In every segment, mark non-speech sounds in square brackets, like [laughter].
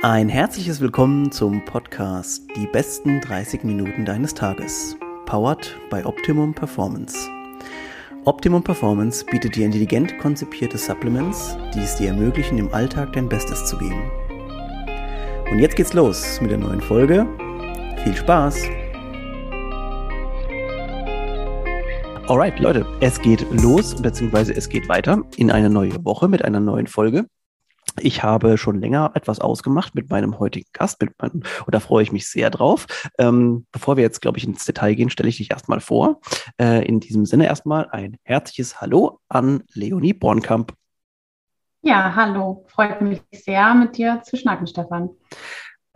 Ein herzliches Willkommen zum Podcast Die besten 30 Minuten deines Tages. Powered by Optimum Performance. Optimum Performance bietet dir intelligent konzipierte Supplements, die es dir ermöglichen, im Alltag dein Bestes zu geben. Und jetzt geht's los mit der neuen Folge. Viel Spaß! Alright, Leute, es geht los, beziehungsweise es geht weiter in eine neue Woche mit einer neuen Folge. Ich habe schon länger etwas ausgemacht mit meinem heutigen Gast, mit meinem, und da freue ich mich sehr drauf. Ähm, bevor wir jetzt, glaube ich, ins Detail gehen, stelle ich dich erstmal vor. Äh, in diesem Sinne erstmal ein herzliches Hallo an Leonie Bornkamp. Ja, hallo. Freut mich sehr, mit dir zu schnacken, Stefan.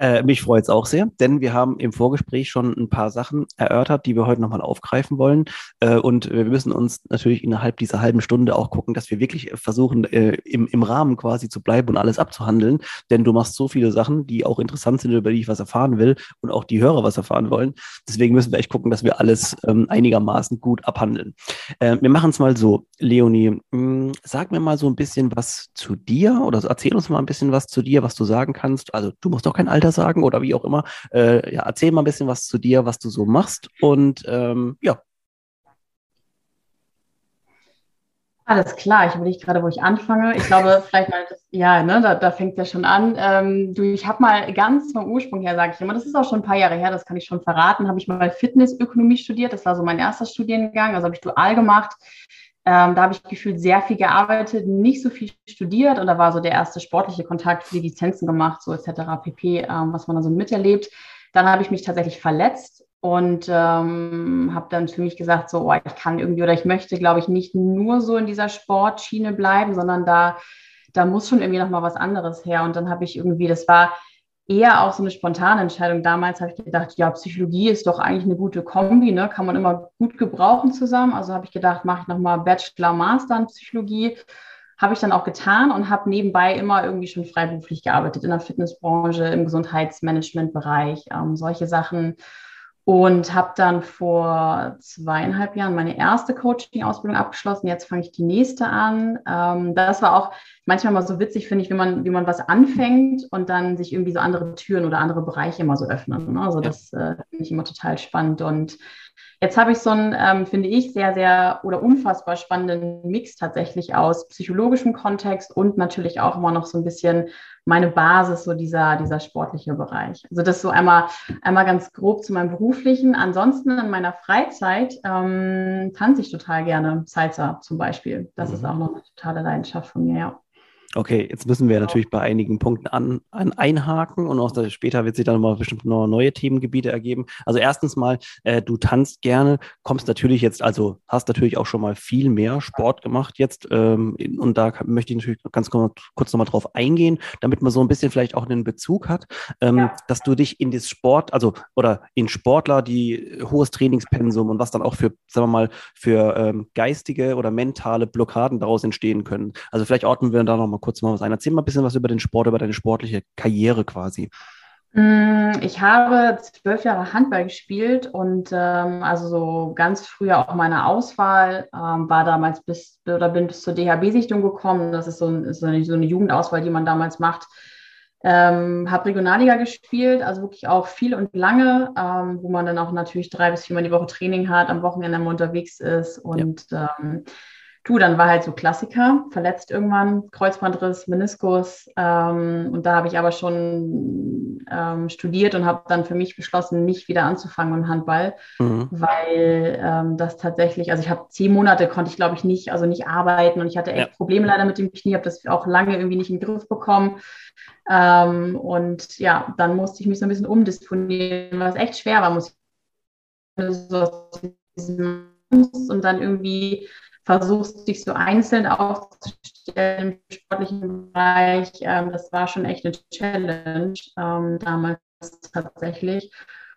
Äh, mich freut es auch sehr, denn wir haben im Vorgespräch schon ein paar Sachen erörtert, die wir heute nochmal aufgreifen wollen. Äh, und wir müssen uns natürlich innerhalb dieser halben Stunde auch gucken, dass wir wirklich versuchen, äh, im, im Rahmen quasi zu bleiben und alles abzuhandeln. Denn du machst so viele Sachen, die auch interessant sind, über die ich was erfahren will und auch die Hörer was erfahren wollen. Deswegen müssen wir echt gucken, dass wir alles ähm, einigermaßen gut abhandeln. Äh, wir machen es mal so, Leonie, mh, hm, sag mir mal so ein bisschen was zu dir oder erzähl uns mal ein bisschen was zu dir, was du sagen kannst. Also du musst doch kein Alter sagen oder wie auch immer. Äh, ja, erzähl mal ein bisschen was zu dir, was du so machst und ähm, ja. Alles klar, ich überlege gerade, wo ich anfange. Ich glaube, [laughs] vielleicht mal, ja, ne, da, da fängt es ja schon an. Ähm, du, ich habe mal ganz vom Ursprung her, sage ich immer, das ist auch schon ein paar Jahre her, das kann ich schon verraten, habe ich mal Fitnessökonomie studiert. Das war so mein erster Studiengang, also habe ich dual gemacht. Ähm, da habe ich gefühlt sehr viel gearbeitet, nicht so viel studiert und da war so der erste sportliche Kontakt die Lizenzen gemacht, so etc. pp, ähm, was man da so miterlebt. Dann habe ich mich tatsächlich verletzt und ähm, habe dann für mich gesagt, so, oh, ich kann irgendwie oder ich möchte, glaube ich, nicht nur so in dieser Sportschiene bleiben, sondern da, da muss schon irgendwie noch mal was anderes her. Und dann habe ich irgendwie, das war eher auch so eine spontane Entscheidung. Damals habe ich gedacht, ja, Psychologie ist doch eigentlich eine gute Kombi, ne? kann man immer gut gebrauchen zusammen. Also habe ich gedacht, mache ich nochmal Bachelor, Master in Psychologie. Habe ich dann auch getan und habe nebenbei immer irgendwie schon freiberuflich gearbeitet in der Fitnessbranche, im Gesundheitsmanagementbereich, ähm, solche Sachen und habe dann vor zweieinhalb Jahren meine erste Coaching-Ausbildung abgeschlossen. Jetzt fange ich die nächste an. Ähm, das war auch manchmal mal so witzig, finde ich, wie man, wie man was anfängt und dann sich irgendwie so andere Türen oder andere Bereiche immer so öffnen. Ne? Also ja. das äh, finde ich immer total spannend. Und Jetzt habe ich so einen, ähm, finde ich, sehr, sehr oder unfassbar spannenden Mix tatsächlich aus psychologischem Kontext und natürlich auch immer noch so ein bisschen meine Basis, so dieser, dieser sportliche Bereich. Also das so einmal, einmal ganz grob zu meinem beruflichen. Ansonsten in meiner Freizeit ähm, tanze ich total gerne Salsa zum Beispiel. Das mhm. ist auch noch eine totale Leidenschaft von mir, ja. Okay, jetzt müssen wir natürlich bei einigen Punkten an, an einhaken und auch später wird sich dann mal bestimmt noch neue Themengebiete ergeben. Also erstens mal, äh, du tanzt gerne, kommst natürlich jetzt, also hast natürlich auch schon mal viel mehr Sport gemacht jetzt ähm, und da möchte ich natürlich ganz kurz nochmal drauf eingehen, damit man so ein bisschen vielleicht auch einen Bezug hat, ähm, ja. dass du dich in das Sport, also oder in Sportler, die hohes Trainingspensum und was dann auch für, sagen wir mal, für ähm, geistige oder mentale Blockaden daraus entstehen können. Also vielleicht ordnen wir da nochmal kurz mal was ein. Erzähl mal ein bisschen was über den Sport, über deine sportliche Karriere quasi. Mm, ich habe zwölf Jahre Handball gespielt und ähm, also so ganz früher auch meine Auswahl ähm, war damals bis oder bin bis zur DHB-Sichtung gekommen. Das ist so, so, eine, so, eine, Jugendauswahl, die man damals macht. Ähm, habe Regionalliga gespielt, also wirklich auch viel und lange, ähm, wo man dann auch natürlich drei bis viermal die Woche Training hat, am Wochenende unterwegs ist und ja. Du, dann war halt so Klassiker, verletzt irgendwann, Kreuzbandriss, Meniskus. Ähm, und da habe ich aber schon ähm, studiert und habe dann für mich beschlossen, nicht wieder anzufangen mit Handball, mhm. weil ähm, das tatsächlich, also ich habe zehn Monate konnte ich glaube ich nicht, also nicht arbeiten und ich hatte echt ja. Probleme leider mit dem Knie, habe das auch lange irgendwie nicht in den Griff bekommen. Ähm, und ja, dann musste ich mich so ein bisschen umdisponieren, was echt schwer war, muss ich und dann irgendwie versuchst, dich so einzeln aufzustellen im sportlichen Bereich. Ähm, das war schon echt eine Challenge ähm, damals tatsächlich.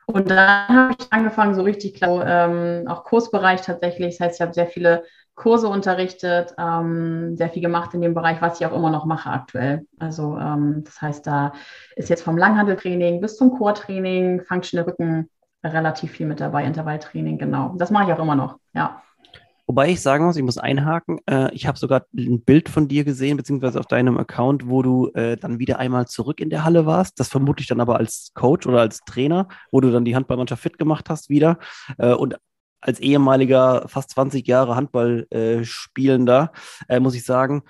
Und dann habe ich angefangen, so richtig klar, ähm, auch Kursbereich tatsächlich. Das heißt, ich habe sehr viele Kurse unterrichtet, ähm, sehr viel gemacht in dem Bereich, was ich auch immer noch mache aktuell. Also ähm, das heißt, da ist jetzt vom Langhandeltraining bis zum Chortraining, Functional Rücken relativ viel mit dabei, Intervalltraining, genau. Das mache ich auch immer noch, ja. Wobei ich sagen muss, ich muss einhaken, äh, ich habe sogar ein Bild von dir gesehen, beziehungsweise auf deinem Account, wo du äh, dann wieder einmal zurück in der Halle warst. Das vermutlich dann aber als Coach oder als Trainer, wo du dann die Handballmannschaft fit gemacht hast wieder. Äh, und als ehemaliger, fast 20 Jahre Handballspielender, äh, muss ich sagen,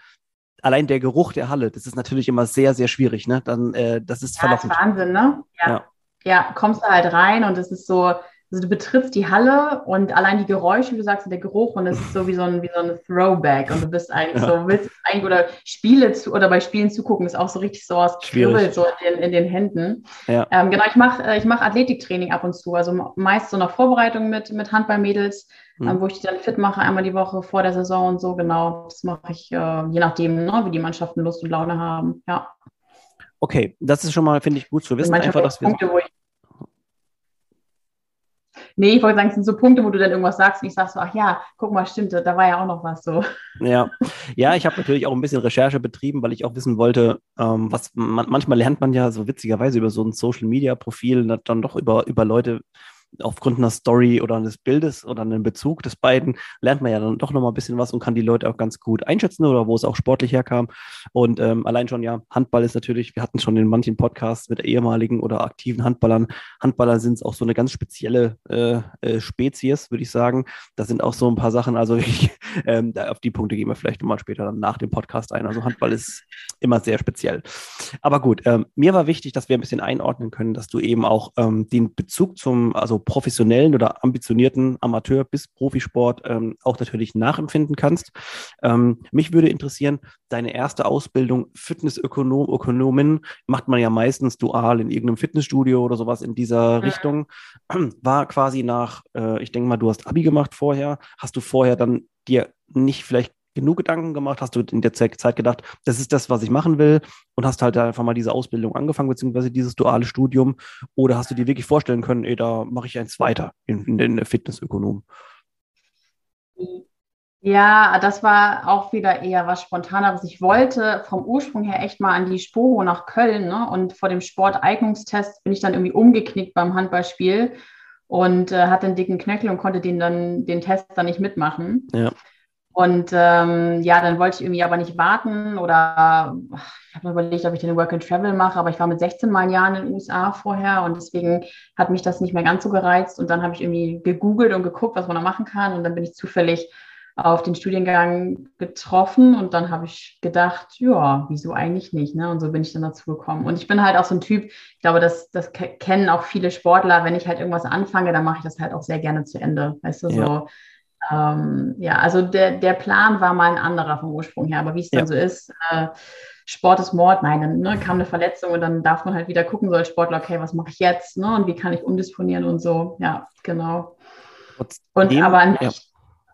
allein der Geruch der Halle, das ist natürlich immer sehr, sehr schwierig. Ne? Dann, äh, das ist ja, verlockend. Wahnsinn, ne? Ja. ja. ja. kommst du halt rein und es ist so, also du betrittst die Halle und allein die Geräusche, du sagst der Geruch und es ist so wie so ein, wie so ein Throwback und du bist eigentlich ja. so, willst eigentlich oder Spiele zu oder bei Spielen zugucken, ist auch so richtig so aus Kribbel so in, in, den Händen. Ja. Ähm, genau, ich mache äh, ich mach Athletiktraining ab und zu, also meist so eine Vorbereitung mit, mit Handballmädels, mhm. ähm, wo ich die dann fit mache, einmal die Woche vor der Saison und so, genau. Das mache ich äh, je nachdem, ne, wie die Mannschaften Lust und Laune haben, ja. Okay, das ist schon mal, finde ich, gut zu wissen. Einfach, dass wir Punkte, wo ich Nee, ich wollte sagen, es sind so Punkte, wo du dann irgendwas sagst und ich sag so, ach ja, guck mal, stimmt, da war ja auch noch was so. Ja, ja ich habe natürlich auch ein bisschen Recherche betrieben, weil ich auch wissen wollte, ähm, was man, manchmal lernt man ja so witzigerweise über so ein Social-Media-Profil dann doch über, über Leute aufgrund einer Story oder eines Bildes oder einem Bezug des beiden lernt man ja dann doch nochmal ein bisschen was und kann die Leute auch ganz gut einschätzen oder wo es auch sportlich herkam. Und ähm, allein schon, ja, Handball ist natürlich, wir hatten schon in manchen Podcasts mit ehemaligen oder aktiven Handballern. Handballer sind auch so eine ganz spezielle äh, äh, Spezies, würde ich sagen. Da sind auch so ein paar Sachen, also [laughs] ich, ähm, auf die Punkte gehen wir vielleicht nochmal später dann nach dem Podcast ein. Also Handball ist immer sehr speziell. Aber gut, ähm, mir war wichtig, dass wir ein bisschen einordnen können, dass du eben auch ähm, den Bezug zum, also professionellen oder ambitionierten Amateur- bis Profisport ähm, auch natürlich nachempfinden kannst. Ähm, mich würde interessieren, deine erste Ausbildung Fitnessökonom, Ökonomin macht man ja meistens dual in irgendeinem Fitnessstudio oder sowas in dieser Richtung. War quasi nach, äh, ich denke mal, du hast Abi gemacht vorher. Hast du vorher dann dir nicht vielleicht genug Gedanken gemacht? Hast du in der Zeit gedacht, das ist das, was ich machen will und hast halt einfach mal diese Ausbildung angefangen, beziehungsweise dieses duale Studium? Oder hast du dir wirklich vorstellen können, ey, da mache ich eins weiter in, in den Fitnessökonom? Ja, das war auch wieder eher was Spontaneres. Ich wollte vom Ursprung her echt mal an die Sporo nach Köln ne? und vor dem Sporteignungstest bin ich dann irgendwie umgeknickt beim Handballspiel und äh, hatte einen dicken Knöchel und konnte den dann den Test dann nicht mitmachen. Ja. Und ähm, ja, dann wollte ich irgendwie aber nicht warten oder ich habe mir überlegt, ob ich den Work and Travel mache, aber ich war mit 16 mal Jahren in den USA vorher und deswegen hat mich das nicht mehr ganz so gereizt. Und dann habe ich irgendwie gegoogelt und geguckt, was man da machen kann. Und dann bin ich zufällig auf den Studiengang getroffen und dann habe ich gedacht, ja, wieso eigentlich nicht? Ne? Und so bin ich dann dazu gekommen. Und ich bin halt auch so ein Typ, ich glaube, das, das kennen auch viele Sportler, wenn ich halt irgendwas anfange, dann mache ich das halt auch sehr gerne zu Ende. Weißt du, ja. so ähm, ja, also der, der Plan war mal ein anderer vom Ursprung her, aber wie es dann ja. so ist, äh, Sport ist Mord, nein, dann ne, kam eine Verletzung und dann darf man halt wieder gucken, so als Sportler, okay, was mache ich jetzt ne, und wie kann ich umdisponieren und so, ja, genau. und aber nicht, ja.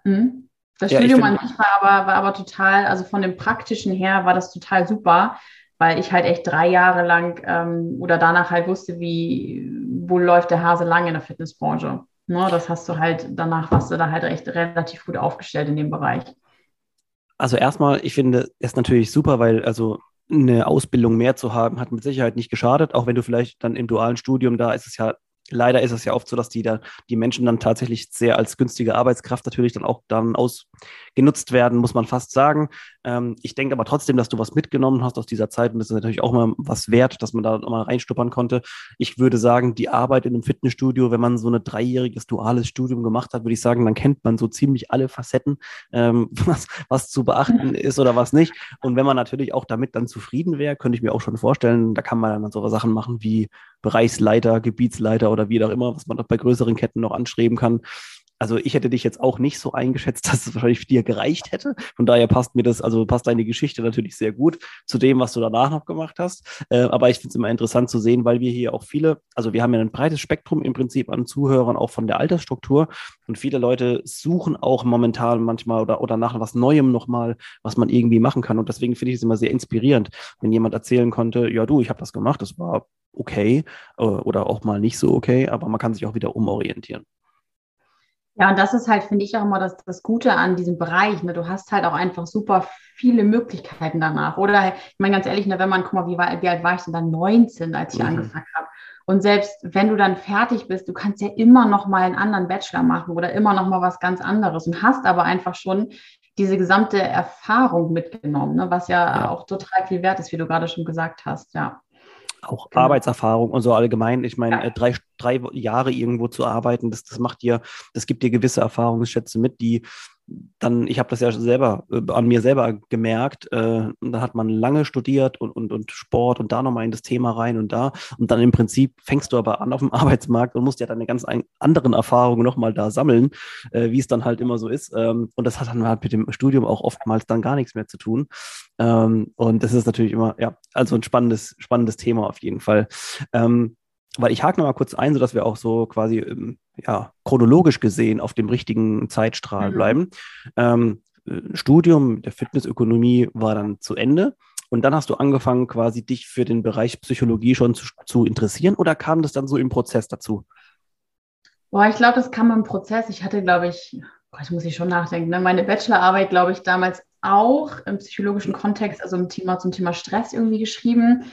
hm, das ja, Studium an sich war aber, war aber total, also von dem Praktischen her war das total super, weil ich halt echt drei Jahre lang ähm, oder danach halt wusste, wie, wo läuft der Hase lang in der Fitnessbranche. Ne, das hast du halt, danach warst du da halt recht relativ gut aufgestellt in dem Bereich. Also erstmal, ich finde es natürlich super, weil also eine Ausbildung mehr zu haben, hat mit Sicherheit nicht geschadet, auch wenn du vielleicht dann im dualen Studium, da ist es ja leider ist es ja oft so, dass die da die Menschen dann tatsächlich sehr als günstige Arbeitskraft natürlich dann auch dann ausgenutzt werden, muss man fast sagen. Ähm, ich denke aber trotzdem, dass du was mitgenommen hast aus dieser Zeit und das ist natürlich auch mal was wert, dass man da mal reinstuppern konnte. Ich würde sagen, die Arbeit in einem Fitnessstudio, wenn man so ein dreijähriges duales Studium gemacht hat, würde ich sagen, dann kennt man so ziemlich alle Facetten, ähm, [laughs] was, was zu beachten [laughs] ist oder was nicht. Und wenn man natürlich auch damit dann zufrieden wäre, könnte ich mir auch schon vorstellen, da kann man dann so Sachen machen wie Bereichsleiter, Gebietsleiter oder wie auch immer, was man doch bei größeren Ketten noch anstreben kann. Also ich hätte dich jetzt auch nicht so eingeschätzt, [laughs] dass es wahrscheinlich für dir gereicht hätte. Von daher passt mir das, also passt deine Geschichte natürlich sehr gut zu dem, was du danach noch gemacht hast. Äh, aber ich finde es immer interessant zu sehen, weil wir hier auch viele, also wir haben ja ein breites Spektrum im Prinzip an Zuhörern, auch von der Altersstruktur. Und viele Leute suchen auch momentan manchmal oder, oder nach was Neuem nochmal, was man irgendwie machen kann. Und deswegen finde ich es immer sehr inspirierend, wenn jemand erzählen konnte, ja du, ich habe das gemacht, das war okay äh, oder auch mal nicht so okay, aber man kann sich auch wieder umorientieren. Ja, und das ist halt, finde ich, auch immer das, das Gute an diesem Bereich. Ne? Du hast halt auch einfach super viele Möglichkeiten danach. Oder ich meine ganz ehrlich, ne, wenn man, guck mal, wie, war, wie alt war ich denn dann? 19, als ich mhm. angefangen habe. Und selbst wenn du dann fertig bist, du kannst ja immer noch mal einen anderen Bachelor machen oder immer noch mal was ganz anderes und hast aber einfach schon diese gesamte Erfahrung mitgenommen, ne? was ja, ja, auch total viel wert ist, wie du gerade schon gesagt hast, ja. Auch genau. Arbeitserfahrung und so allgemein. Ich meine, ja. Äh, drei, drei Jahre irgendwo zu arbeiten, das, das macht dir, das gibt dir gewisse Erfahrungsschätze mit, die dann, ich habe das ja selber äh, an mir selber gemerkt, äh, da hat man lange studiert und, und, und Sport und da nochmal in das Thema rein und da. Und dann im Prinzip fängst du aber an auf dem [laughs] Arbeitsmarkt und musst ja deine ganz anderen Erfahrungen nochmal da sammeln, äh, wie es dann halt immer so ist. Ähm, und das hat dann halt mit dem Studium auch oftmals dann gar nichts mehr zu tun. Ähm, und das ist natürlich immer, ja, also ein spannendes, spannendes Thema auf jeden Fall. Ähm, weil ich hake noch mal kurz ein, sodass wir auch so quasi ähm, ja, chronologisch gesehen auf dem richtigen Zeitstrahl mhm. bleiben. Ähm, äh, Studium der Fitnessökonomie war dann zu Ende. Und dann hast du angefangen, quasi dich für den Bereich Psychologie schon zu, zu interessieren oder kam das dann so im Prozess dazu? Boah, ich glaube, das kam im Prozess. Ich hatte, glaube ich, Gott, muss ich schon nachdenken, ne? meine Bachelorarbeit, glaube ich, damals auch im psychologischen Kontext, also im Thema zum Thema Stress irgendwie geschrieben.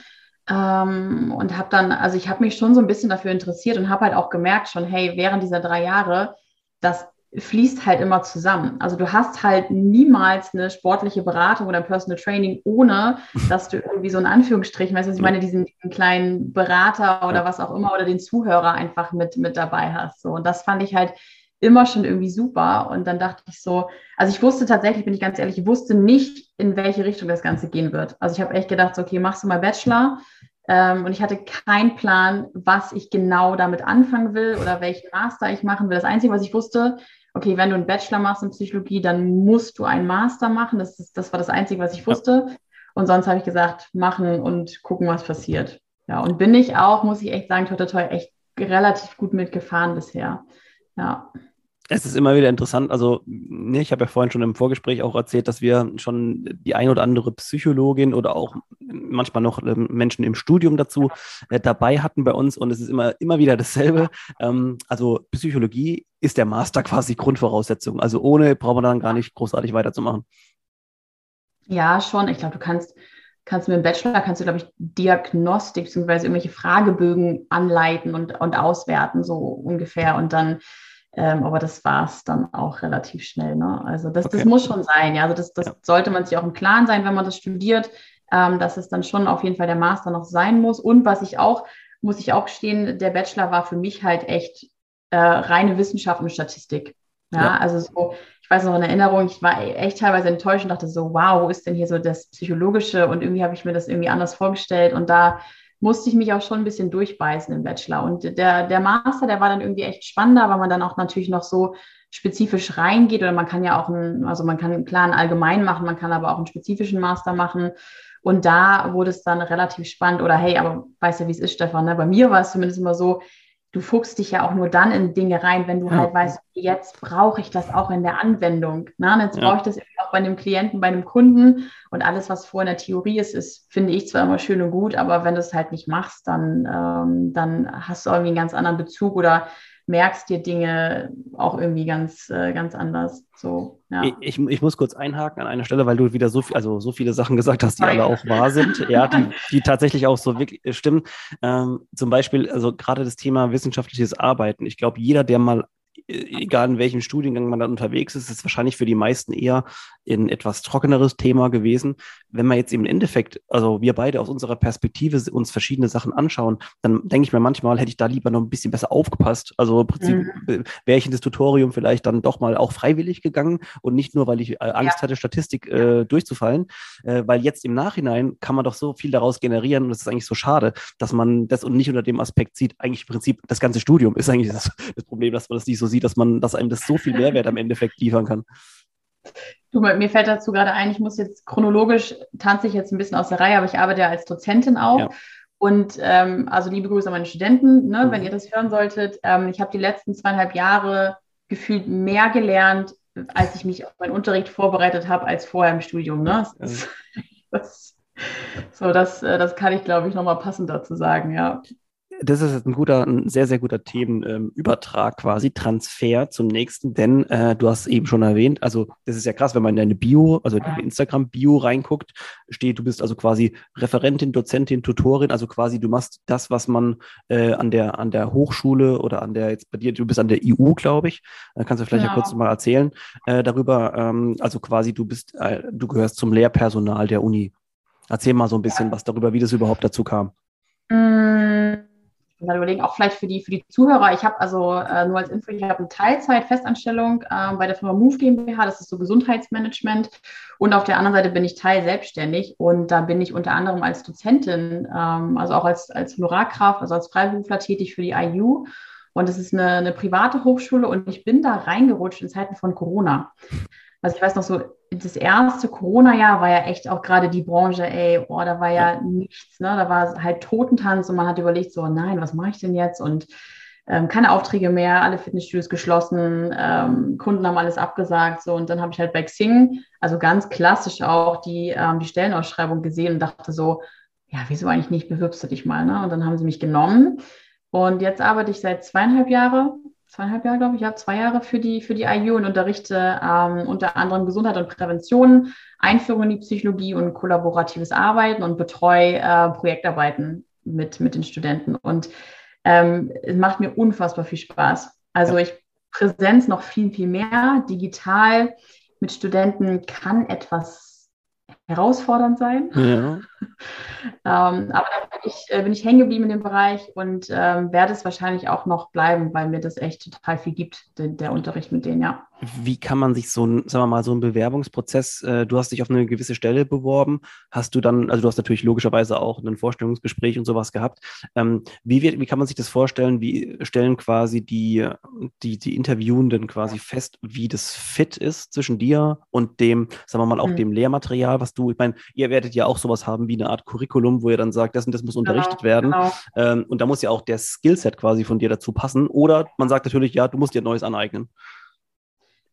Ähm, und habe dann, also ich habe mich schon so ein bisschen dafür interessiert und habe halt auch gemerkt schon, hey, während dieser drei Jahre, das fließt halt immer zusammen. Also du hast halt niemals eine sportliche Beratung oder Personal Training, ohne dass du irgendwie so in Anführungsstrichen, weißt du, ich meine, diesen, diesen, kleinen Berater oder was auch immer oder den Zuhörer einfach mit, mit dabei hast. So. Und das fand ich halt immer schon irgendwie super. Und dann dachte ich so, also ich wusste tatsächlich, bin ich ganz ehrlich, ich wusste nicht, in welche Richtung das Ganze gehen wird. Also ich habe echt gedacht, so, okay, machst du mal Bachelor. Ähm, und ich hatte keinen Plan, was ich genau damit anfangen will oder welchen Master ich machen will. Das Einzige, was ich wusste, okay, wenn du einen Bachelor machst in Psychologie, dann musst du einen Master machen. Das, ist, das war das Einzige, was ich wusste. Und sonst habe ich gesagt, machen und gucken, was passiert. Ja, und bin ich auch, muss ich echt sagen, toi, toi, toi, echt relativ gut mitgefahren bisher. Ja es ist immer wieder interessant. Also, ne, ich habe ja vorhin schon im Vorgespräch auch erzählt, dass wir schon die ein oder andere Psychologin oder auch manchmal noch ähm, Menschen im Studium dazu äh, dabei hatten bei uns. Und es ist immer, immer wieder dasselbe. Ähm, also, Psychologie ist der Master quasi Grundvoraussetzung. Also, ohne braucht man dann gar nicht großartig weiterzumachen. Ja, schon. Ich glaube, du kannst kannst mit dem Bachelor, kannst du, glaube ich, Diagnostik bzw. irgendwelche Fragebögen anleiten und, und auswerten, so ungefähr. Und dann ähm, aber das war es dann auch relativ schnell. Ne? Also das, okay. das muss schon sein. Ja? Also das, das ja. sollte man sich auch im Klaren sein, wenn man das studiert, ähm, dass es dann schon auf jeden Fall der Master noch sein muss. Und was ich auch, muss ich auch gestehen, der Bachelor war für mich halt echt äh, reine Wissenschaft und Statistik. Ja? ja, also so, ich weiß noch in Erinnerung, ich war echt teilweise enttäuscht und dachte so, wow, wo ist denn hier so das Psychologische? Und irgendwie habe ich mir das irgendwie anders vorgestellt. Und da musste ich mich auch schon ein bisschen durchbeißen im Bachelor. Und der, der Master, der war dann irgendwie echt spannender, weil man dann auch natürlich noch so spezifisch reingeht oder man kann ja auch einen, also man kann klar einen allgemein machen, man kann aber auch einen spezifischen Master machen. Und da wurde es dann relativ spannend oder hey, aber weißt du, wie es ist, Stefan? Ne? Bei mir war es zumindest immer so, du fuchst dich ja auch nur dann in Dinge rein, wenn du ja. halt weißt, jetzt brauche ich das auch in der Anwendung. Und jetzt ja. brauche ich das auch bei einem Klienten, bei einem Kunden. Und alles, was vor in der Theorie ist, ist, finde ich zwar immer schön und gut, aber wenn du es halt nicht machst, dann, ähm, dann hast du irgendwie einen ganz anderen Bezug oder merkst dir Dinge auch irgendwie ganz, äh, ganz anders. So, ja. ich, ich muss kurz einhaken an einer Stelle, weil du wieder so viel, also so viele Sachen gesagt hast, die Nein. alle auch wahr sind, ja, die, [laughs] die tatsächlich auch so wirklich äh, stimmen. Ähm, zum Beispiel, also gerade das Thema wissenschaftliches Arbeiten. Ich glaube, jeder, der mal egal in welchem Studiengang man dann unterwegs ist, ist wahrscheinlich für die meisten eher ein etwas trockeneres Thema gewesen. Wenn man jetzt im Endeffekt, also wir beide aus unserer Perspektive uns verschiedene Sachen anschauen, dann denke ich mir manchmal, hätte ich da lieber noch ein bisschen besser aufgepasst. Also im Prinzip mhm. wäre ich in das Tutorium vielleicht dann doch mal auch freiwillig gegangen und nicht nur, weil ich äh, Angst ja. hatte, Statistik äh, durchzufallen, äh, weil jetzt im Nachhinein kann man doch so viel daraus generieren und es ist eigentlich so schade, dass man das und nicht unter dem Aspekt sieht, eigentlich im Prinzip das ganze Studium ist eigentlich das, das Problem, dass man das nicht so sieht, dass man, dass einem das so viel Mehrwert am Endeffekt liefern kann. Du, mir fällt dazu gerade ein, ich muss jetzt chronologisch, tanze ich jetzt ein bisschen aus der Reihe, aber ich arbeite ja als Dozentin auch. Ja. Und ähm, also liebe Grüße an meine Studenten, ne, mhm. wenn ihr das hören solltet. Ähm, ich habe die letzten zweieinhalb Jahre gefühlt mehr gelernt, als ich mich auf meinen Unterricht vorbereitet habe, als vorher im Studium. Ne? Das, [laughs] das, so, das, äh, das kann ich, glaube ich, nochmal passend dazu sagen, ja. Das ist ein guter, ein sehr, sehr guter Themenübertrag quasi, Transfer zum nächsten, denn äh, du hast eben schon erwähnt, also das ist ja krass, wenn man in deine Bio, also in deine Instagram-Bio reinguckt, steht, du bist also quasi Referentin, Dozentin, Tutorin, also quasi du machst das, was man äh, an der an der Hochschule oder an der jetzt bei dir, du bist an der EU, glaube ich, da kannst du vielleicht genau. ja kurz mal erzählen äh, darüber, ähm, also quasi du bist, äh, du gehörst zum Lehrpersonal der Uni. Erzähl mal so ein bisschen was darüber, wie das überhaupt dazu kam. Mmh mal überlegen, auch vielleicht für die, für die Zuhörer. Ich habe also äh, nur als Info, ich habe eine Teilzeit-Festanstellung äh, bei der Firma Move GmbH, das ist so Gesundheitsmanagement. Und auf der anderen Seite bin ich teil selbstständig und da bin ich unter anderem als Dozentin, ähm, also auch als, als Honorarkraft, also als Freiberufler tätig für die IU. Und es ist eine, eine private Hochschule und ich bin da reingerutscht in Zeiten von Corona. Also ich weiß noch so, das erste Corona-Jahr war ja echt auch gerade die Branche, ey, oh, da war ja nichts, ne? Da war halt Totentanz und man hat überlegt, so, nein, was mache ich denn jetzt? Und ähm, keine Aufträge mehr, alle Fitnessstudios geschlossen, ähm, Kunden haben alles abgesagt, so und dann habe ich halt bei Xing, also ganz klassisch auch die, ähm, die Stellenausschreibung gesehen und dachte so, ja, wieso eigentlich nicht, bewirbst du dich mal, ne? Und dann haben sie mich genommen und jetzt arbeite ich seit zweieinhalb Jahren zweieinhalb Jahre, glaube ich, ja, zwei Jahre für die, für die IU und unterrichte ähm, unter anderem Gesundheit und Prävention, Einführung in die Psychologie und kollaboratives Arbeiten und betreue äh, Projektarbeiten mit, mit den Studenten. Und ähm, es macht mir unfassbar viel Spaß. Also ich Präsenz noch viel, viel mehr. Digital mit Studenten kann etwas herausfordernd sein. Ja. [laughs] ähm, aber da bin ich, äh, bin ich hängen geblieben in dem Bereich und ähm, werde es wahrscheinlich auch noch bleiben, weil mir das echt total viel gibt, der, der Unterricht mit denen, ja. Wie kann man sich so ein, sagen wir mal, so ein Bewerbungsprozess, äh, du hast dich auf eine gewisse Stelle beworben, hast du dann, also du hast natürlich logischerweise auch ein Vorstellungsgespräch und sowas gehabt. Ähm, wie, wird, wie kann man sich das vorstellen? Wie stellen quasi die, die, die Interviewenden quasi fest, wie das fit ist zwischen dir und dem, sagen wir mal, auch mhm. dem Lehrmaterial, was du, ich meine, ihr werdet ja auch sowas haben wie eine Art Curriculum, wo ihr dann sagt, das und das muss genau, unterrichtet genau, werden. Genau. Ähm, und da muss ja auch der Skillset quasi von dir dazu passen. Oder man sagt natürlich, ja, du musst dir Neues aneignen.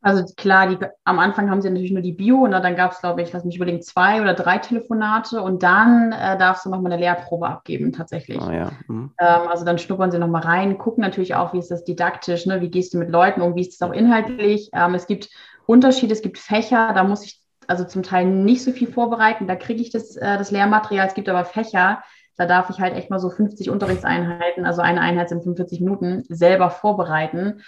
Also klar, die, am Anfang haben sie natürlich nur die Bio und dann gab es, glaube ich, lass mich überlegen, zwei oder drei Telefonate und dann äh, darfst du nochmal eine Lehrprobe abgeben, tatsächlich. Oh, ja. mhm. ähm, also dann schnuppern sie nochmal rein, gucken natürlich auch, wie ist das didaktisch, ne? wie gehst du mit Leuten um, wie ist das auch inhaltlich. Ähm, es gibt Unterschiede, es gibt Fächer, da muss ich also zum Teil nicht so viel vorbereiten, da kriege ich das, äh, das Lehrmaterial, es gibt aber Fächer, da darf ich halt echt mal so 50 Unterrichtseinheiten, also eine Einheit sind 45 Minuten, selber vorbereiten.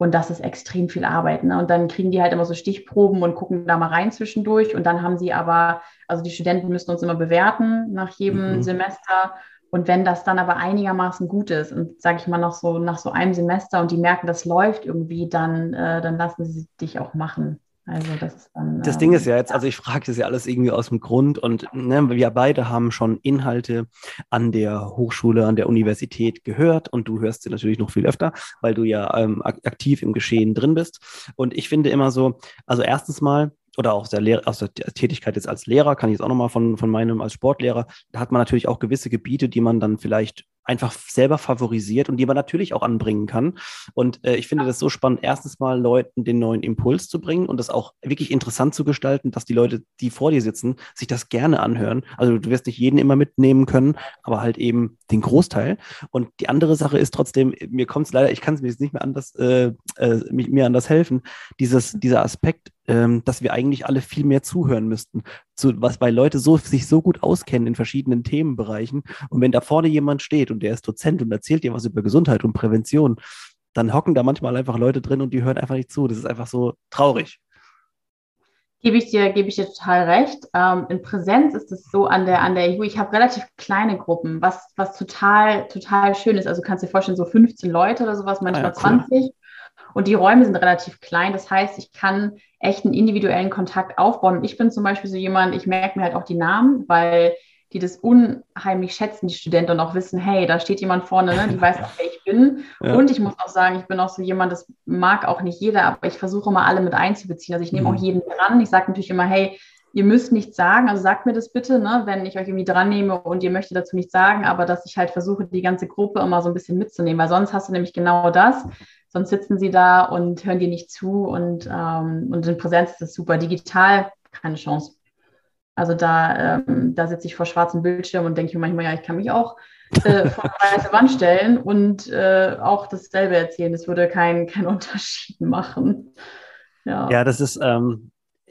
Und das ist extrem viel Arbeit. Ne? Und dann kriegen die halt immer so Stichproben und gucken da mal rein zwischendurch. Und dann haben sie aber, also die Studenten müssen uns immer bewerten nach jedem mhm. Semester. Und wenn das dann aber einigermaßen gut ist und sage ich mal noch so nach so einem Semester und die merken, das läuft irgendwie, dann, äh, dann lassen sie dich auch machen. Also das dann. Das ähm, Ding ist ja jetzt, also ich frage das ja alles irgendwie aus dem Grund und ne, wir beide haben schon Inhalte an der Hochschule, an der Universität gehört und du hörst sie natürlich noch viel öfter, weil du ja ähm, aktiv im Geschehen drin bist. Und ich finde immer so, also erstens mal, oder auch der aus der Tätigkeit jetzt als Lehrer, kann ich jetzt auch nochmal von, von meinem als Sportlehrer, da hat man natürlich auch gewisse Gebiete, die man dann vielleicht einfach selber favorisiert und die man natürlich auch anbringen kann. Und äh, ich finde das so spannend, erstens mal Leuten den neuen Impuls zu bringen und das auch wirklich interessant zu gestalten, dass die Leute, die vor dir sitzen, sich das gerne anhören. Also du wirst nicht jeden immer mitnehmen können, aber halt eben den Großteil. Und die andere Sache ist trotzdem, mir kommt es leider, ich kann es mir jetzt nicht mehr anders, äh, äh, mir anders helfen, dieses, dieser Aspekt, ähm, dass wir eigentlich alle viel mehr zuhören müssten. Zu, was, weil Leute so, sich so gut auskennen in verschiedenen Themenbereichen. Und wenn da vorne jemand steht und der ist Dozent und erzählt dir was über Gesundheit und Prävention, dann hocken da manchmal einfach Leute drin und die hören einfach nicht zu. Das ist einfach so traurig. Gebe ich dir, gebe ich dir total recht. Ähm, in Präsenz ist es so an der, an der EU, ich habe relativ kleine Gruppen, was, was total, total schön ist. Also kannst du dir vorstellen, so 15 Leute oder sowas, manchmal ah, ja, cool. 20. Und die Räume sind relativ klein. Das heißt, ich kann echt einen individuellen Kontakt aufbauen. Und ich bin zum Beispiel so jemand, ich merke mir halt auch die Namen, weil die das unheimlich schätzen, die Studenten, und auch wissen, hey, da steht jemand vorne, ne, die [laughs] weiß auch, wer ich bin. Ja. Und ich muss auch sagen, ich bin auch so jemand, das mag auch nicht jeder, aber ich versuche immer alle mit einzubeziehen. Also ich nehme mhm. auch jeden dran. Ich sage natürlich immer, hey, ihr müsst nichts sagen, also sagt mir das bitte, ne, wenn ich euch irgendwie dran nehme und ihr möchtet dazu nichts sagen, aber dass ich halt versuche, die ganze Gruppe immer so ein bisschen mitzunehmen, weil sonst hast du nämlich genau das. Sonst sitzen sie da und hören dir nicht zu und, ähm, und in Präsenz ist das super. Digital keine Chance. Also da, ähm, da sitze ich vor schwarzem Bildschirm und denke mir manchmal, ja, ich kann mich auch äh, [laughs] vor eine weiße Wand stellen und äh, auch dasselbe erzählen. Das würde keinen kein [laughs] Unterschied machen. Ja. ja, das ist, ähm,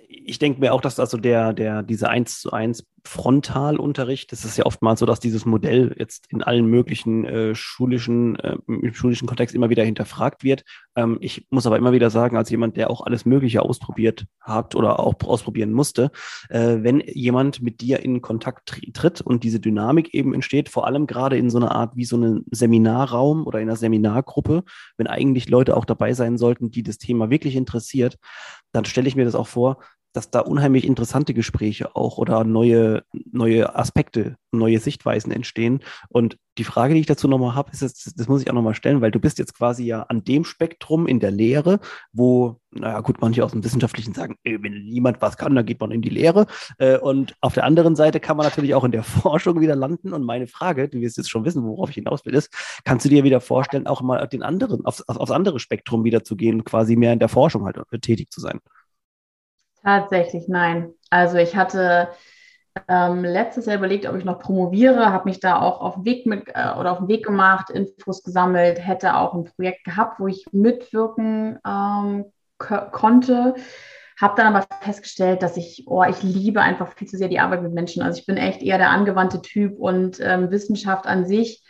ich denke mir auch, dass also der, der, diese 1 zu 1 Frontalunterricht, das ist ja oftmals so, dass dieses Modell jetzt in allen möglichen äh, schulischen, äh, im schulischen Kontext immer wieder hinterfragt wird. Ähm, ich muss aber immer wieder sagen, als jemand, der auch alles Mögliche ausprobiert hat oder auch ausprobieren musste, äh, wenn jemand mit dir in Kontakt tritt und diese Dynamik eben entsteht, vor allem gerade in so einer Art wie so einem Seminarraum oder in einer Seminargruppe, wenn eigentlich Leute auch dabei sein sollten, die das Thema wirklich interessiert, dann stelle ich mir das auch vor, dass da unheimlich interessante Gespräche auch oder neue, neue Aspekte, neue Sichtweisen entstehen. Und die Frage, die ich dazu nochmal habe, ist, jetzt, das muss ich auch nochmal stellen, weil du bist jetzt quasi ja an dem Spektrum in der Lehre, wo, naja gut, manche aus dem Wissenschaftlichen sagen, wenn niemand was kann, dann geht man in die Lehre. Äh, und auf der anderen Seite kann man natürlich auch in der [laughs] Forschung wieder landen. Und meine Frage, du wirst jetzt schon wissen, worauf ich hinaus will, ist, kannst du dir wieder vorstellen, auch mal den anderen, aufs, aufs andere Spektrum wieder zu gehen, quasi mehr in der Forschung halt äh, tätig zu sein? Tatsächlich nein. Also ich hatte ähm, letztes Jahr überlegt, ob ich noch promoviere, habe mich da auch auf den Weg mit äh, oder auf den Weg gemacht, Infos gesammelt, hätte auch ein Projekt gehabt, wo ich mitwirken ähm, konnte. Habe dann aber festgestellt, dass ich, oh, ich liebe einfach viel zu sehr die Arbeit mit Menschen. Also ich bin echt eher der angewandte Typ und ähm, Wissenschaft an sich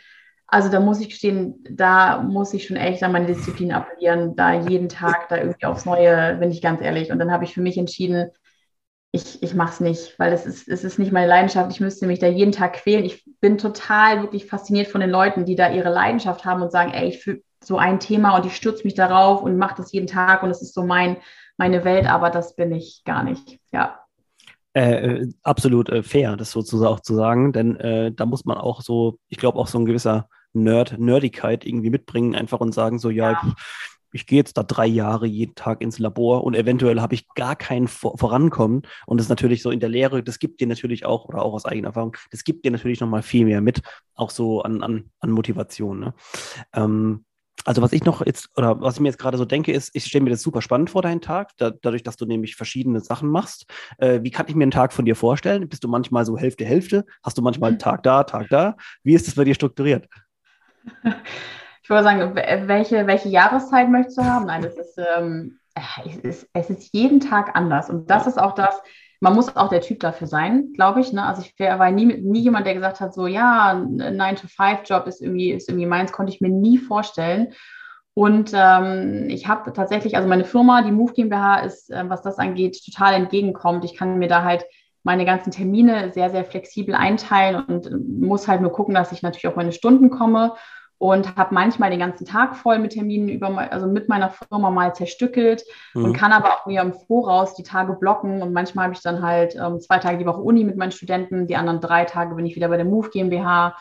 also da muss ich gestehen, da muss ich schon echt an meine Disziplin appellieren, da jeden Tag da irgendwie aufs Neue, bin ich ganz ehrlich. Und dann habe ich für mich entschieden, ich, ich mache es nicht, weil es ist, es ist nicht meine Leidenschaft. Ich müsste mich da jeden Tag quälen. Ich bin total wirklich fasziniert von den Leuten, die da ihre Leidenschaft haben und sagen, ey, ich fühle so ein Thema und ich stürze mich darauf und mache das jeden Tag und es ist so mein, meine Welt, aber das bin ich gar nicht. Ja. Äh, äh absolut äh, fair, das sozusagen auch zu sagen, denn äh, da muss man auch so, ich glaube auch so ein gewisser Nerd, Nerdigkeit irgendwie mitbringen, einfach und sagen so, ja, ja. ich, ich gehe jetzt da drei Jahre jeden Tag ins Labor und eventuell habe ich gar kein Vor Vorankommen. Und das ist natürlich so in der Lehre, das gibt dir natürlich auch, oder auch aus eigener Erfahrung, das gibt dir natürlich nochmal viel mehr mit, auch so an, an, an Motivation. Ne? Ähm, also was ich noch jetzt, oder was ich mir jetzt gerade so denke, ist, ich stelle mir das super spannend vor, deinen Tag, da, dadurch, dass du nämlich verschiedene Sachen machst. Äh, wie kann ich mir einen Tag von dir vorstellen? Bist du manchmal so Hälfte, Hälfte? Hast du manchmal einen Tag da, Tag da? Wie ist das bei dir strukturiert? Ich würde sagen, welche, welche Jahreszeit möchtest du haben? Nein, das ist, ähm, es ist, es ist jeden Tag anders. Und das ist auch das, man muss auch der Typ dafür sein, glaube ich. Ne? Also ich war nie, nie jemand, der gesagt hat, so ja, ein 9-to-5-Job ist irgendwie, ist irgendwie meins, konnte ich mir nie vorstellen. Und ähm, ich habe tatsächlich, also meine Firma, die Move GmbH, ist, äh, was das angeht, total entgegenkommt. Ich kann mir da halt meine ganzen Termine sehr, sehr flexibel einteilen und muss halt nur gucken, dass ich natürlich auf meine Stunden komme und habe manchmal den ganzen Tag voll mit Terminen über, also mit meiner Firma mal zerstückelt mhm. und kann aber auch mir im Voraus die Tage blocken und manchmal habe ich dann halt ähm, zwei Tage die Woche Uni mit meinen Studenten, die anderen drei Tage bin ich wieder bei der Move GmbH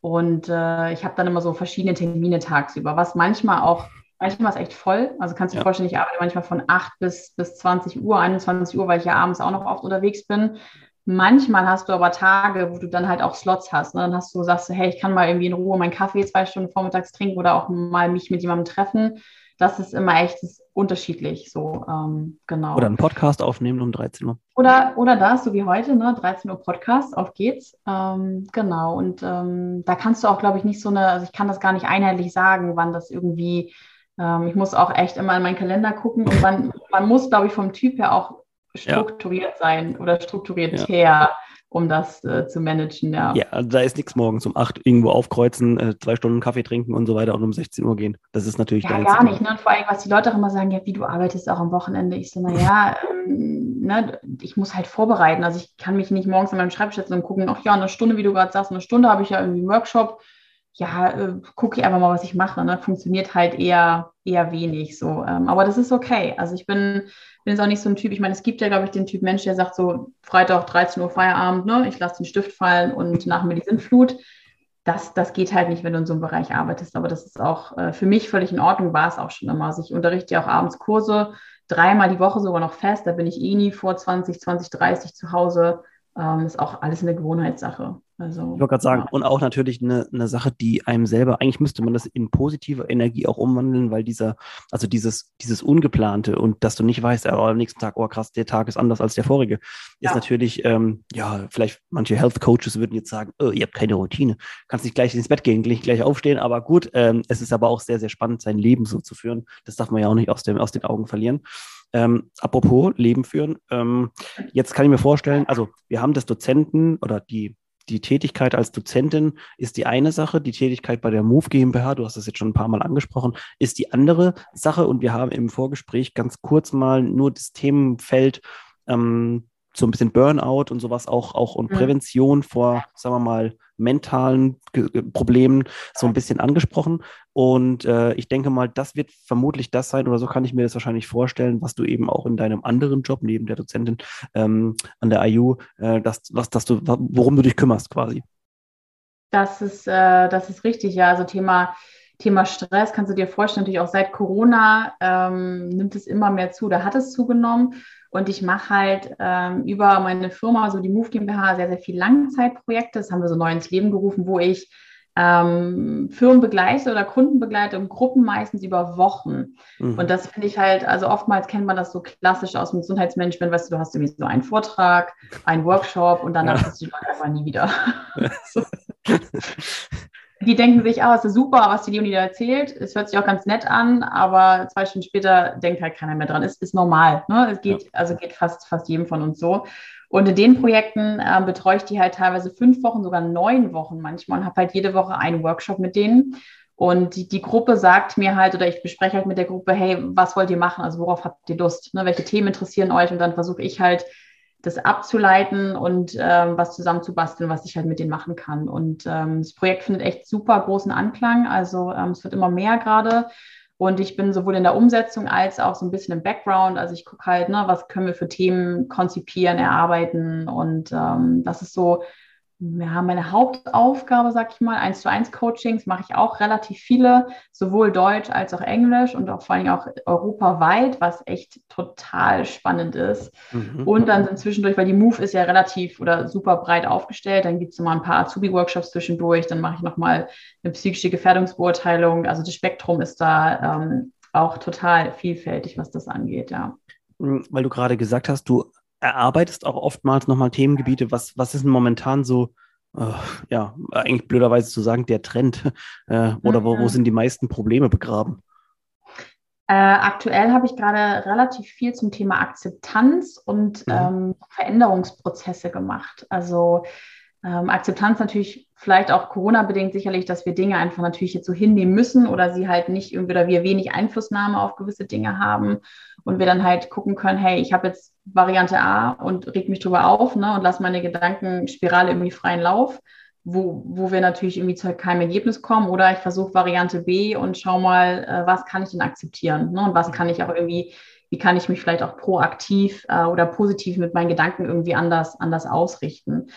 und äh, ich habe dann immer so verschiedene Termine tagsüber, was manchmal auch manchmal ist echt voll. Also kannst du dir ja. vorstellen, ich arbeite manchmal von 8 bis, bis 20 Uhr, 21 Uhr, weil ich ja abends auch noch oft unterwegs bin. Manchmal hast du aber Tage, wo du dann halt auch Slots hast. Ne? Dann hast du, sagst du, hey, ich kann mal irgendwie in Ruhe meinen Kaffee zwei Stunden vormittags trinken oder auch mal mich mit jemandem treffen. Das ist immer echt ist unterschiedlich. So, ähm, genau. Oder einen Podcast aufnehmen um 13 Uhr. Oder, oder das, so wie heute, ne? 13 Uhr Podcast, auf geht's. Ähm, genau. Und ähm, da kannst du auch, glaube ich, nicht so eine, also ich kann das gar nicht einheitlich sagen, wann das irgendwie ähm, ich muss auch echt immer in meinen Kalender gucken und man, [laughs] man muss, glaube ich, vom Typ her auch strukturiert ja. sein oder strukturiert ja. her, um das äh, zu managen. Ja, ja also da ist nichts morgens um 8 irgendwo aufkreuzen, äh, zwei Stunden Kaffee trinken und so weiter und um 16 Uhr gehen. Das ist natürlich ja, gar nicht. Ne? Und vor allem, was die Leute auch immer sagen, ja, wie du arbeitest auch am Wochenende. Ich so, naja, ähm, ne, ich muss halt vorbereiten. Also ich kann mich nicht morgens an meinem Schreibtisch setzen und gucken, ach ja, eine Stunde, wie du gerade sagst, eine Stunde habe ich ja irgendwie einen Workshop ja, äh, gucke ich einfach mal, was ich mache. Ne? Funktioniert halt eher, eher wenig so. Ähm, aber das ist okay. Also ich bin, bin jetzt auch nicht so ein Typ, ich meine, es gibt ja, glaube ich, den Typ Mensch, der sagt so, Freitag 13 Uhr Feierabend, ne? ich lasse den Stift fallen und nach mir die Sintflut. Das, das geht halt nicht, wenn du in so einem Bereich arbeitest. Aber das ist auch äh, für mich völlig in Ordnung, war es auch schon immer. Also ich unterrichte ja auch abends Kurse, dreimal die Woche sogar noch fest. Da bin ich eh nie vor 20, 20, 30 zu Hause. Ähm, ist auch alles eine Gewohnheitssache. Also, ich wollte gerade sagen, ja. und auch natürlich eine, eine Sache, die einem selber, eigentlich müsste man das in positive Energie auch umwandeln, weil dieser, also dieses, dieses Ungeplante und dass du nicht weißt, oh, am nächsten Tag, oh krass, der Tag ist anders als der vorige, ja. ist natürlich, ähm, ja, vielleicht manche Health Coaches würden jetzt sagen, oh, ihr habt keine Routine, kannst nicht gleich ins Bett gehen, nicht gleich aufstehen, aber gut, ähm, es ist aber auch sehr, sehr spannend, sein Leben so zu führen. Das darf man ja auch nicht aus, dem, aus den Augen verlieren. Ähm, apropos Leben führen, ähm, jetzt kann ich mir vorstellen, also wir haben das Dozenten oder die die Tätigkeit als Dozentin ist die eine Sache, die Tätigkeit bei der Move GmbH, du hast das jetzt schon ein paar Mal angesprochen, ist die andere Sache. Und wir haben im Vorgespräch ganz kurz mal nur das Themenfeld ähm, so ein bisschen Burnout und sowas auch, auch und Prävention vor, sagen wir mal, mentalen Problemen so ein bisschen angesprochen. Und äh, ich denke mal, das wird vermutlich das sein, oder so kann ich mir das wahrscheinlich vorstellen, was du eben auch in deinem anderen Job neben der Dozentin ähm, an der IU, äh, das, was, das du, worum du dich kümmerst quasi. Das ist, äh, das ist richtig, ja. Also Thema, Thema Stress kannst du dir vorstellen, natürlich auch seit Corona ähm, nimmt es immer mehr zu, da hat es zugenommen. Und ich mache halt ähm, über meine Firma, also die Move GmbH, sehr, sehr viel Langzeitprojekte. Das haben wir so neu ins Leben gerufen, wo ich ähm, Firmen begleite oder Kunden begleite und Gruppen meistens über Wochen. Mhm. Und das finde ich halt, also oftmals kennt man das so klassisch aus dem Gesundheitsmanagement, weißt du, du hast irgendwie so einen Vortrag, einen Workshop und danach ja. du die Leute einfach nie wieder. [laughs] [laughs] [laughs] die denken sich, ah, oh, es ist super, was die Leonie da erzählt. Es hört sich auch ganz nett an, aber zwei Stunden später denkt halt keiner mehr dran. Es ist normal. Ne? Es geht, ja. also geht fast, fast jedem von uns so. Und in den Projekten äh, betreue ich die halt teilweise fünf Wochen, sogar neun Wochen manchmal und habe halt jede Woche einen Workshop mit denen. Und die, die, Gruppe sagt mir halt, oder ich bespreche halt mit der Gruppe, hey, was wollt ihr machen? Also worauf habt ihr Lust? Ne? Welche Themen interessieren euch? Und dann versuche ich halt das abzuleiten und ähm, was zusammenzubasteln, was ich halt mit denen machen kann. Und ähm, das Projekt findet echt super großen Anklang. Also ähm, es wird immer mehr gerade. Und ich bin sowohl in der Umsetzung als auch so ein bisschen im Background. Also ich gucke halt, ne, was können wir für Themen konzipieren, erarbeiten. Und ähm, das ist so ja, meine Hauptaufgabe, sag ich mal, eins zu eins Coachings mache ich auch relativ viele, sowohl Deutsch als auch Englisch und auch vor allem auch europaweit, was echt total spannend ist. Mhm. Und dann sind zwischendurch, weil die Move ist ja relativ oder super breit aufgestellt, dann gibt es mal ein paar Azubi-Workshops zwischendurch, dann mache ich nochmal eine psychische Gefährdungsbeurteilung. Also das Spektrum ist da ähm, auch total vielfältig, was das angeht, ja. Weil du gerade gesagt hast, du erarbeitest auch oftmals nochmal Themengebiete. Was, was ist denn momentan so, äh, ja, eigentlich blöderweise zu sagen, der Trend? [laughs] Äh, oder wo, wo mhm. sind die meisten Probleme begraben? Äh, aktuell habe ich gerade relativ viel zum Thema Akzeptanz und mhm. ähm, Veränderungsprozesse gemacht. Also ähm, Akzeptanz natürlich vielleicht auch Corona-bedingt sicherlich, dass wir Dinge einfach natürlich jetzt so hinnehmen müssen oder sie halt nicht irgendwie oder wir wenig Einflussnahme auf gewisse Dinge haben und wir dann halt gucken können, hey, ich habe jetzt Variante A und reg mich drüber auf ne, und lasse meine Gedankenspirale irgendwie freien Lauf, wo, wo wir natürlich irgendwie zu keinem Ergebnis kommen oder ich versuche Variante B und schau mal, äh, was kann ich denn akzeptieren ne, und was kann ich auch irgendwie wie kann ich mich vielleicht auch proaktiv äh, oder positiv mit meinen Gedanken irgendwie anders, anders ausrichten.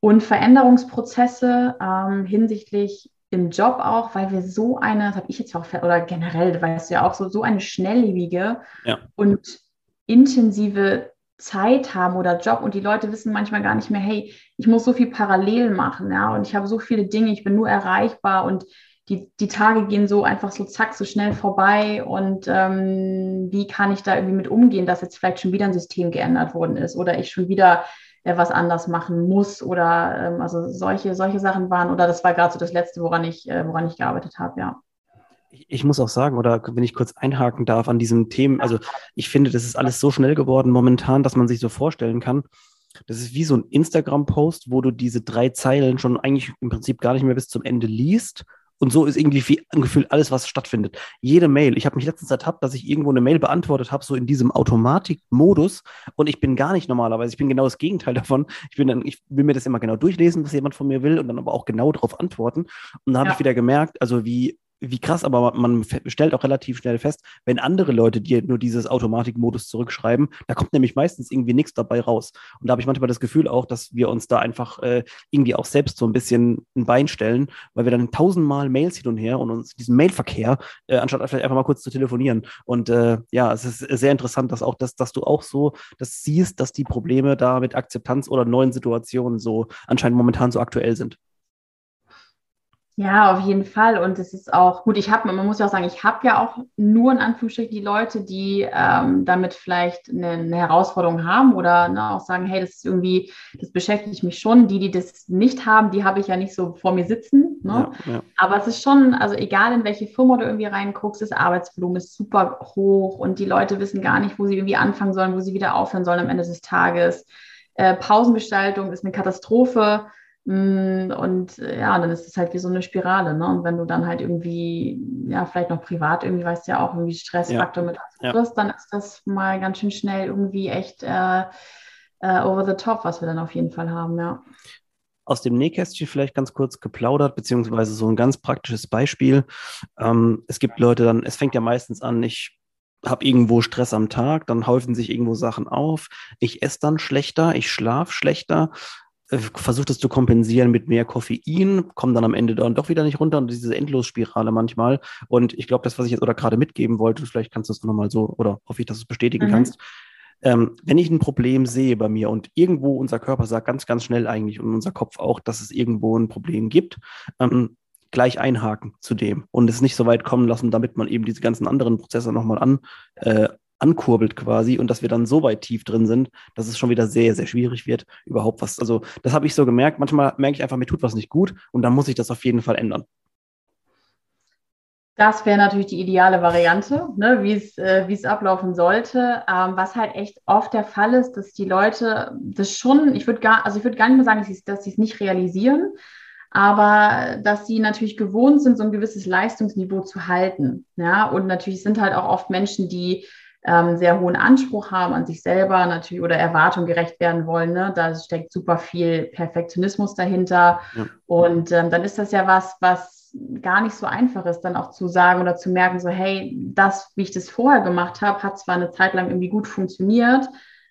Und Veränderungsprozesse ähm, hinsichtlich im Job auch, weil wir so eine, das habe ich jetzt auch, oder generell, weißt du ja auch, so, so eine schnelllebige ja. und intensive Zeit haben oder Job und die Leute wissen manchmal gar nicht mehr, hey, ich muss so viel parallel machen, ja, und ich habe so viele Dinge, ich bin nur erreichbar und die, die Tage gehen so einfach so zack, so schnell vorbei und ähm, wie kann ich da irgendwie mit umgehen, dass jetzt vielleicht schon wieder ein System geändert worden ist oder ich schon wieder äh, was anders machen muss oder ähm, also solche, solche Sachen waren oder das war gerade so das Letzte, woran ich, äh, woran ich gearbeitet habe, ja. Ich muss auch sagen, oder wenn ich kurz einhaken darf an diesem Themen, also ich finde, das ist alles so schnell geworden momentan, dass man sich so vorstellen kann, das ist wie so ein Instagram-Post, wo du diese drei Zeilen schon eigentlich im Prinzip gar nicht mehr bis zum Ende liest und so ist irgendwie wie angefühlt alles, was stattfindet. Jede Mail. Ich habe mich letztens ertappt, dass ich irgendwo eine Mail beantwortet habe, so in diesem Automatikmodus. Und ich bin gar nicht normalerweise. Ich bin genau das Gegenteil [laughs] davon. Ich, bin dann, ich will mir das immer genau durchlesen, was jemand von mir will und dann aber auch genau darauf antworten. Und da habe ja. ich wieder gemerkt, also wie wie krass, aber man stellt auch relativ schnell fest, wenn andere Leute dir nur dieses Automatikmodus zurückschreiben, da kommt nämlich meistens irgendwie nichts dabei raus. Und da habe ich manchmal das Gefühl auch, dass wir uns da einfach äh, irgendwie auch selbst so ein bisschen ein Bein stellen, weil wir dann tausendmal Mails hin und her und uns diesen Mailverkehr, äh, anstatt vielleicht einfach mal kurz zu telefonieren. Und äh, ja, es ist sehr interessant, dass auch das, dass du auch so das siehst, dass die Probleme da mit Akzeptanz oder neuen Situationen so anscheinend momentan so aktuell sind. Ja, auf jeden Fall. Und es ist auch gut, ich habe, man muss ja auch sagen, ich habe ja auch nur in Anführungsstrichen die Leute, die ähm, damit vielleicht eine, eine, Herausforderung haben oder ne, auch sagen, hey, das ist irgendwie, das beschäftigt mich schon. Die, die das nicht haben, die habe ich ja nicht so vor mir sitzen. Ne? Ja, ja. Aber es ist schon, also egal in welche Firma du irgendwie reinguckst, das Arbeitsvolumen ist super hoch und die Leute wissen gar nicht, wo sie irgendwie anfangen sollen, wo sie wieder aufhören sollen am Ende des Tages. Äh, Pausengestaltung ist eine Katastrophe. Mm, und äh, ja, dann ist es halt wie so eine Spirale. Ne? Und wenn du dann halt irgendwie, ja, vielleicht noch privat irgendwie, weißt du ja auch, irgendwie Stressfaktor ja. mit hast, ja. dann ist das mal ganz schön schnell irgendwie echt äh, äh, over the top, was wir dann auf jeden Fall haben, ja. Aus dem Nähkästchen vielleicht ganz kurz geplaudert, beziehungsweise so ein ganz praktisches Beispiel. Ähm, es gibt Leute dann, es fängt ja meistens an, ich habe irgendwo Stress am Tag, dann häufen sich irgendwo Sachen auf, ich esse dann schlechter, ich schlafe schlechter, versucht es zu kompensieren mit mehr Koffein, kommt dann am Ende dann doch wieder nicht runter und diese Endlosspirale manchmal. Und ich glaube, das, was ich jetzt oder gerade mitgeben wollte, vielleicht kannst du es nochmal so, oder hoffe ich, dass du es bestätigen mhm. kannst. Ähm, wenn ich ein Problem sehe bei mir und irgendwo unser Körper sagt ganz, ganz schnell eigentlich und unser Kopf auch, dass es irgendwo ein Problem gibt, ähm, gleich einhaken zu dem und es nicht so weit kommen lassen, damit man eben diese ganzen anderen Prozesse nochmal an, äh, ankurbelt quasi und dass wir dann so weit tief drin sind, dass es schon wieder sehr, sehr schwierig wird, überhaupt was. Also das habe ich so gemerkt. Manchmal merke ich einfach, mir tut was nicht gut und dann muss ich das auf jeden Fall ändern. Das wäre natürlich die ideale Variante, ne, wie äh, es ablaufen sollte. Ähm, was halt echt oft der Fall ist, dass die Leute das schon, ich würde gar, also ich würde gar nicht mehr sagen, dass sie es nicht realisieren, aber dass sie natürlich gewohnt sind, so ein gewisses Leistungsniveau zu halten. Ja, und natürlich sind halt auch oft Menschen, die ähm, sehr hohen Anspruch haben an sich selber natürlich oder Erwartungen gerecht werden wollen. Ne? Da steckt super viel Perfektionismus dahinter. Ja. Und ähm, dann ist das ja was, was gar nicht so einfach ist, dann auch zu sagen oder zu merken, so, hey, das, wie ich das vorher gemacht habe, hat zwar eine Zeit lang irgendwie gut funktioniert,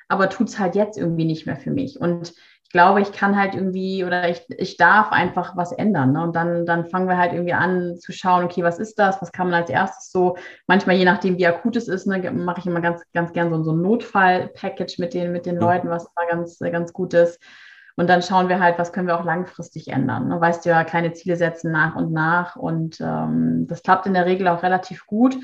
aber tut es halt jetzt irgendwie nicht mehr für mich. Und glaube, ich kann halt irgendwie oder ich, ich darf einfach was ändern. Ne? Und dann, dann fangen wir halt irgendwie an zu schauen, okay, was ist das? Was kann man als erstes so, manchmal je nachdem, wie akut es ist, ne, mache ich immer ganz, ganz gern so, so ein Notfall-Package mit den, mit den Leuten, was da ganz, ganz gut ist. Und dann schauen wir halt, was können wir auch langfristig ändern. Ne? Weißt du ja, kleine Ziele setzen nach und nach. Und ähm, das klappt in der Regel auch relativ gut.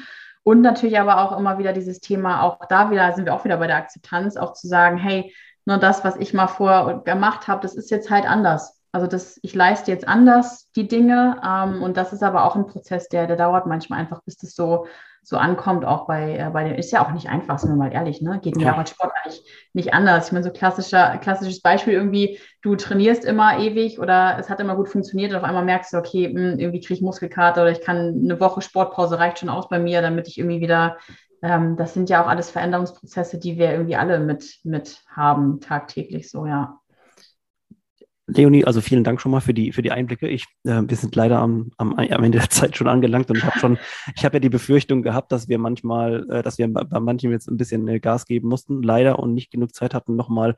Und natürlich aber auch immer wieder dieses Thema, auch da wieder sind wir auch wieder bei der Akzeptanz, auch zu sagen, hey, nur das, was ich mal vorher gemacht habe, das ist jetzt halt anders. Also das, ich leiste jetzt anders die Dinge ähm, und das ist aber auch ein Prozess, der, der dauert manchmal einfach, bis das so, so ankommt, auch bei, äh, bei dem, ist ja auch nicht einfach, sind wir mal ehrlich, ne? Geht mir ja. auch als Sport eigentlich nicht anders. Ich meine, so klassischer, klassisches Beispiel irgendwie, du trainierst immer ewig oder es hat immer gut funktioniert und auf einmal merkst du, okay, mh, hm, irgendwie kriege ich Muskelkater oder ich kann eine Woche Sportpause reicht schon aus bei mir, damit ich irgendwie wieder ähm, das sind ja auch alles Veränderungsprozesse, die wir irgendwie alle mit, mit haben, tagtäglich so, ja. Leonie, also vielen Dank schon mal für die, für die Einblicke. Ich, äh, wir sind leider am, am, am Ende der Zeit schon angelangt und ich habe schon, ich habe ja die Befürchtung gehabt, dass wir manchmal, äh, dass wir bei, manchen jetzt ein bisschen äh, Gas geben mussten, leider und nicht genug Zeit hatten, nochmal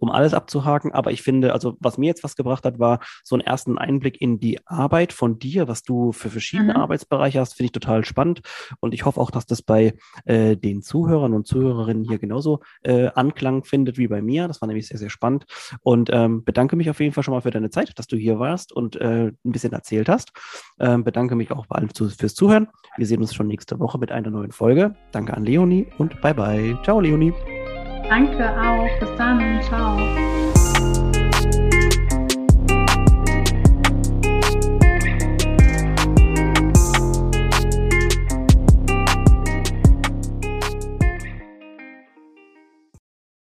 um alles abzuhaken. Aber ich finde, also was mir jetzt was gebracht hat, war so einen ersten Einblick in die Arbeit von dir, was du für verschiedene mhm. Arbeitsbereiche hast, finde ich total spannend. Und ich hoffe auch, dass das bei äh, den Zuhörern und Zuhörerinnen hier genauso äh, Anklang findet wie bei mir. Das war nämlich sehr, sehr spannend. Und ähm, bedanke mich auf jeden Fall schon mal für deine Zeit, dass du hier warst und äh, ein bisschen erzählt hast. Ähm, bedanke mich auch bei allen fürs Zuhören. Wir sehen uns schon nächste Woche mit einer neuen Folge. Danke an Leonie und bye bye. Ciao, Leonie. Danke auch. Bis dann. Ciao.